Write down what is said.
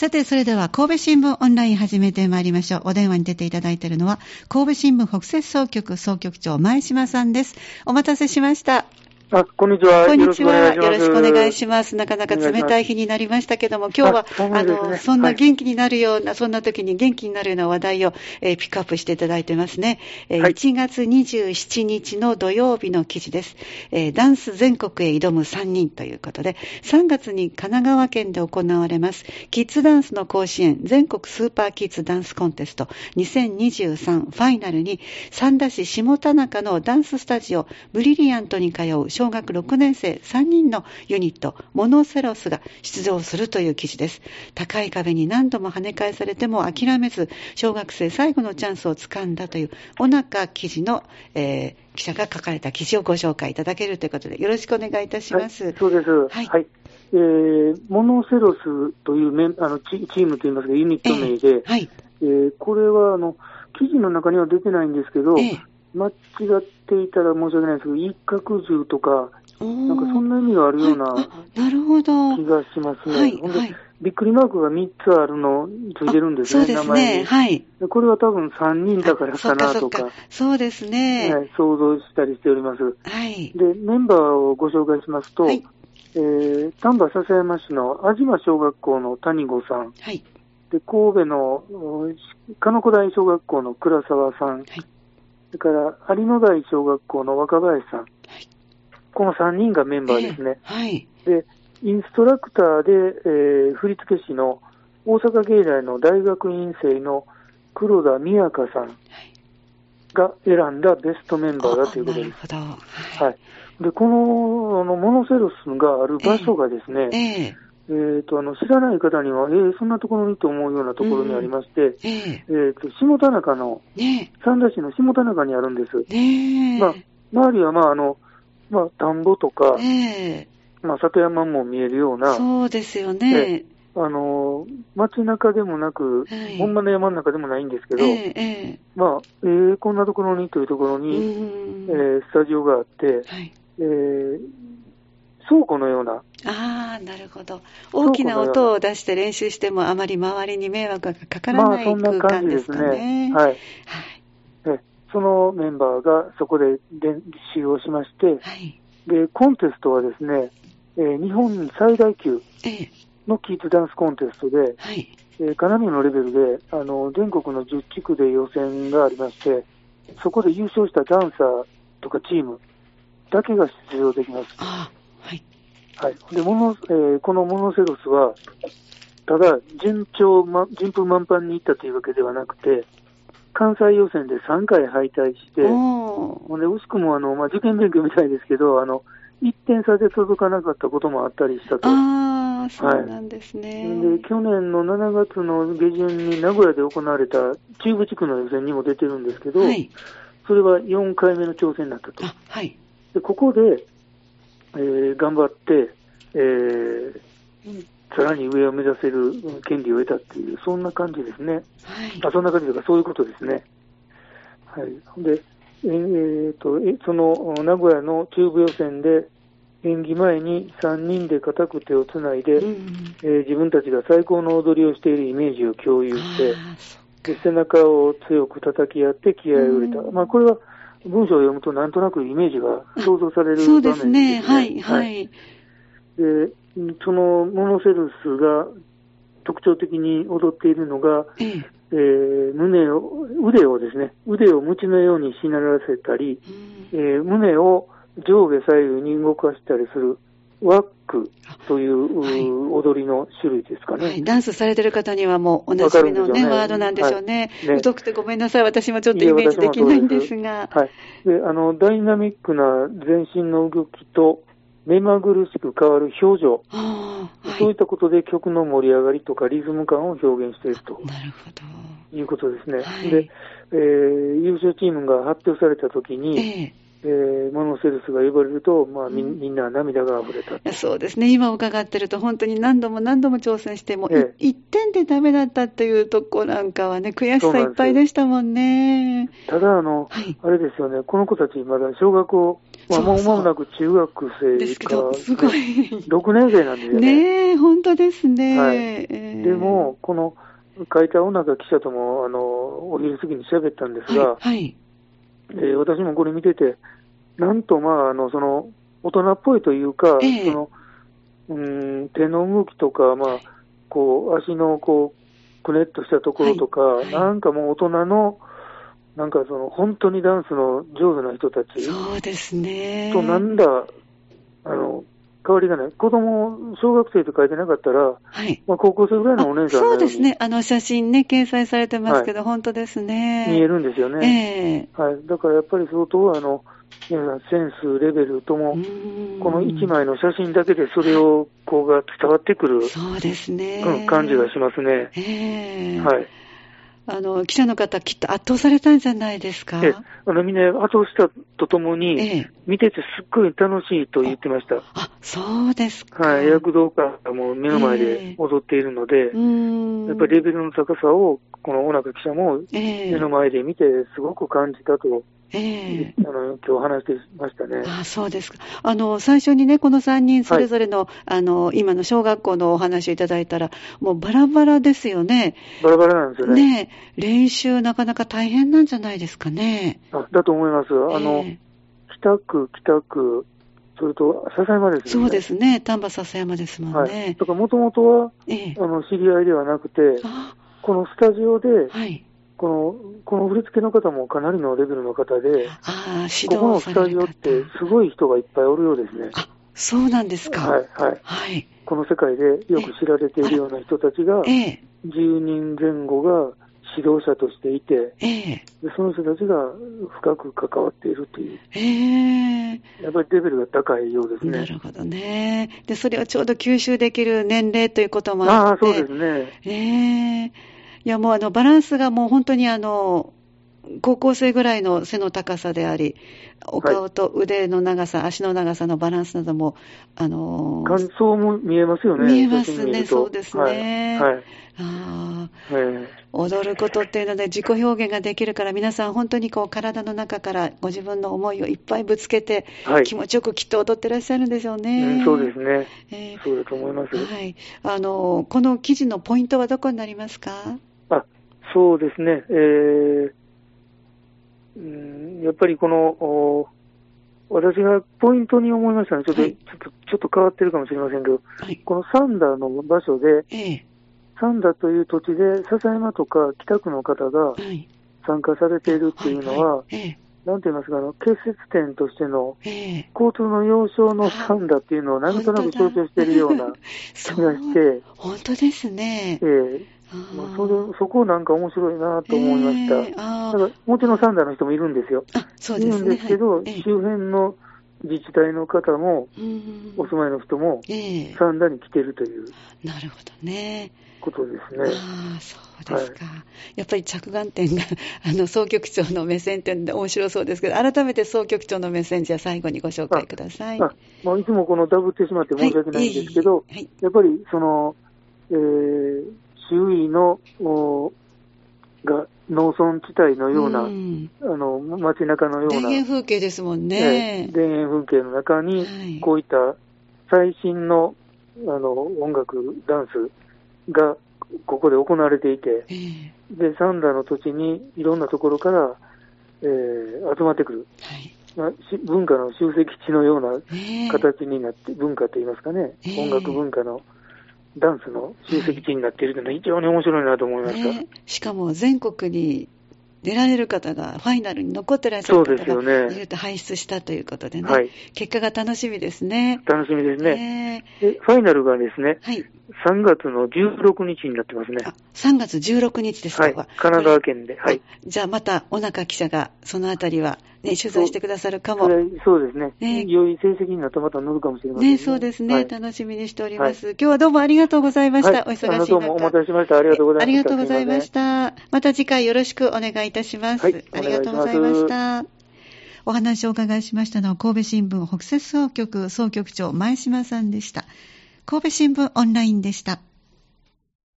さて、それでは神戸新聞オンライン始めてまいりましょう。お電話に出ていただいているのは、神戸新聞北摂総局総局長前島さんです。お待たせしました。あ、こんにちは。こんにちは。よろしくお願いします。なかなか冷たい日になりましたけども、今日は、あ、ね、の、そんな元気になるような、はい、そんな時に元気になるような話題を、えー、ピックアップしていただいてますね。えーはい、1月27日の土曜日の記事です。えー、ダンス全国へ挑む3人ということで、3月に神奈川県で行われます、キッズダンスの甲子園全国スーパーキッズダンスコンテスト2023ファイナルに、三田市下田中のダンススタジオブリリアントに通う小学6年生3人のユニット、モノセロスが出場するという記事です。高い壁に何度も跳ね返されても諦めず、小学生最後のチャンスをつかんだという、お中記事の、えー、記者が書かれた記事をご紹介いただけるということで、よろしくお願いいたします。はい、そうです。はい。はい、えー、モノセロスというメンあのチームといいますか、ユニット名で、えー、はいえー、これはあの記事の中には出てないんですけど、えー、間違っていたら申し訳ないですけど、一角獣とか、なんかそんな意味があるような気がしますね。はい、はい、びっくりマークが3つあるのついてるんですね、そうですね。はい。これは多分3人だからかなとか。そうですね、はい。想像したりしております。はい。で、メンバーをご紹介しますと、はい、えー、丹波篠山市の安島小学校の谷子さん。はい。で、神戸の鹿野古台小学校の倉沢さん。はい。それから有野台小学校の若林さん。はい。この3人がメンバーですね。えー、はい。で、インストラクターで、えー、振付師の大阪芸大の大学院生の黒田美也香さんが選んだベストメンバーだということです。なるほど。はい。で、この、あの、モノセロスがある場所がですね、えー、えー、と、あの、知らない方には、えー、そんなところにと思うようなところにありまして、うん、えー、と、下田中の、ね、三田市の下田中にあるんです。ね、まあ、周りは、まあ、あの、まあ、田んぼとか、えー、まあ、里山も見えるような、そうですよね。あの街中でもなく、はい、本場の山の中でもないんですけど、えーえー、まあ、えー、こんなところにというところに、えー、スタジオがあって、はい、えー、倉庫のような。ああ、なるほど。大きな音を出して練習しても、あまり周りに迷惑がかからない空間ですかね。まあ、そんな感じですね。はい。はいそのメンバーがそこで練習をしまして、はい、でコンテストはですね、えー、日本最大級のキッズダンスコンテストで、はい、えー、かなりのレベルであの全国の10地区で予選がありまして、そこで優勝したダンサーとかチームだけが出場できます。はい、はい、でモノえー、このモノセロスは、ただ順調、ま、順風満帆に行ったというわけではなくて、関西予選で3回敗退して、ほんで惜しくもあの、まあ、受験勉強みたいですけど、あの1点差で届かなかったこともあったりしたと。あそうなんですね、はい、で去年の7月の下旬に名古屋で行われた中部地区の予選にも出てるんですけど、はい、それは4回目の挑戦になったと。はい、でここで、えー、頑張って、えー、さらに上を目指せる権利を得たっていう、そんな感じですね。はい、あそんな感じというか、そういうことですね。はい、で、えー、とその名古屋の中部予選で、演技前に3人で固く手をつないで、うん、えー、自分たちが最高の踊りをしているイメージを共有して、で背中を強く叩き合って気合を入れた。うん、まあ、これは文章を読むとなんとなくイメージが想像される場面ですね。そうですね。はい、はい。でそのモノセルスが特徴的に踊っているのが、えええー、胸を、腕をですね、腕を鞭のようにしならせたり、うん、えー、胸を上下左右に動かしたりする、ワックという踊りの種類ですかね、はい、ダンスされてる方にはもうおなじみのね、ねワードなんでしょうね。はい、ね。太くてごめんなさい、私もちょっとイメージできないんですが。はい。で、あの、ダイナミックな全身の動きと、目まぐるしく変わる表情、はい、そういったことで曲の盛り上がりとかリズム感を表現していると。なるほど。いうことですね。はい、で、えー、優勝チームが発表されたときに、ええー、モノセルスが呼ばれると、まあみ、みんな涙が溢れた、そうですね、今伺ってると、本当に何度も何度も挑戦して、も、ええ、1点でダメだったというとこなんかはね、悔しさいっぱいでしたもんね。ただあの、はい、あれですよね、この子たち、まだ小学校、まあ、もう間もなく中学生ですけど、すごい。6年生なんですよね。ねえ、本当ですね。はい。えー、でも、この、書いた小中記者とも、あの、お昼過ぎに喋ったんですが、はい、はいえー、私もこれ見てて、なんとまあ、あの、その、大人っぽいというか、えその、うん、手の動きとか、まあ、こう、足のこう、くねっとしたところとか、はいはい、なんかもう大人の、なんかその、本当にダンスの上手な人たち。そうですね。と、なんだ、あの、変わりがない。子供、小学生と書いてなかったら、はい。まあ、高校生ぐらいのお姉さんそうですね。あの、写真ね、掲載されてますけど、はい、本当ですね。見えるんですよね。ええー、はい。だからやっぱり相当、あの、皆さん、センス、レベルとも、この1枚の写真だけでそれを、こうが伝わってくる、そうですね。うん、感じがしますね。ええー、はい。あの、記者の方、きっと圧倒されたんじゃないですか？えあの、みんな圧倒したとともに、ええ、見ててすっごい楽しいと言ってました。あ、そうですか。はい、躍動感がもう目の前で踊っているので、え、やっぱりレベルの高さを、この小中記者も目の前で見て、すごく感じたとええー、あの今日話してましたね。あそうですか。あの、最初にね、この3人それぞれの、はい、あの、今の小学校のお話をいただいたら、もうバラバラですよね。バラバラなんですよね。ね練習なかなか大変なんじゃないですかね。あだと思います。あの、えー、北区、北区、それと笹山ですね。そうですね。丹波笹山ですもんね。はい、だからもともとは、えー、あの、知り合いではなくて、このスタジオで、はい、この、この振り付けの方もかなりのレベルの方で、あここのスタジオってすごい人がいっぱいおるようですね。あ、そうなんですか。はい、はい。はい。この世界でよく知られているような人たちが、10人前後が指導者としていて、えその人たちが深く関わっているという、ええ、やっぱりレベルが高いようですね。なるほどね。で、それをちょうど吸収できる年齢ということもあって。ああ、そうですね。ええいやもうあのバランスがもう本当にあの、高校生ぐらいの背の高さであり、お顔と腕の長さ、はい、足の長さのバランスなども、あのー、感想も見えますよね。見えますね、そうですね。はい。はい、あ踊ることっていうので自己表現ができるから、皆さん本当にこう体の中からご自分の思いをいっぱいぶつけて、はい、気持ちよくきっと踊ってらっしゃるんでしょうね。うん、そうですね、えー。そうだと思います。はい。あのー、この記事のポイントはどこになりますか？そうですね、えー、うん、やっぱりこの、私がポイントに思いましたね、ちょっと、はい、ちょっとちょっと変わってるかもしれませんけど、はい、このサンダーの場所で、ええ、サンダーという土地で、笹山とか北区の方が参加されているっていうのは、はい。はい。なんて言いますか、あの結節点としての、交通の要衝のサンダーっていうのをなんとなく強調しているような 気がして、本当ですね。えーまあ、それそこなんか面白いなと思いました。えー、だからもちろんサンダーの人もいるんですよ。あそうですね、いるんですけど、はい、周辺の自治体の方も、お住まいの人も、サンダーに来てるという。なるほどね。ことですね。ああ、そうですか。はい、やっぱり着眼点が、あの、総局長の目線って面白そうですけど、改めて総局長の目線、じゃあ最後にご紹介ください。あまあ、いつもこのダブってしまって申し訳ないんですけど、はい、やっぱり、その、えー、周囲の、が農村地帯のような、うん、あの街中のような。田園風景ですもんね。田園風景の中に、こういった最新のあの音楽、ダンスがここで行われていて、えー、で、サンダーの土地にいろんなところから、えー、集まってくる。はいまあ、文化の集積地のような形になって、えー、文化といいますかね、音楽文化のダンスの集積地になっているというのは非常に面白いなと思いました。ね、しかも全国に出られる方が、ファイナルに残ってらっしゃる方がいると輩出したということでね、はい、結果が楽しみですね。楽しみですね。えー、ファイナルがですね、はい、3月の16日になってますね。あ3月16日ですか、はい、神奈川県で。はい。じゃあまた、小中記者がそのあたりはね、取材してくださるかも。そうですね。ね良い成績になったらまた乗るかもしれませんね。ね、そうですね、はい、楽しみにしております、はい、今日はどうもありがとうございました。はい、お忙しい中。どうもお待たせしました。ありがとうございました。ありがとうございました。また次回よろしくお願いいたします。ありがとうございました。お話をお伺いしましたのは、神戸新聞北摂総局総局長前島さんでした。神戸新聞オンラインでした。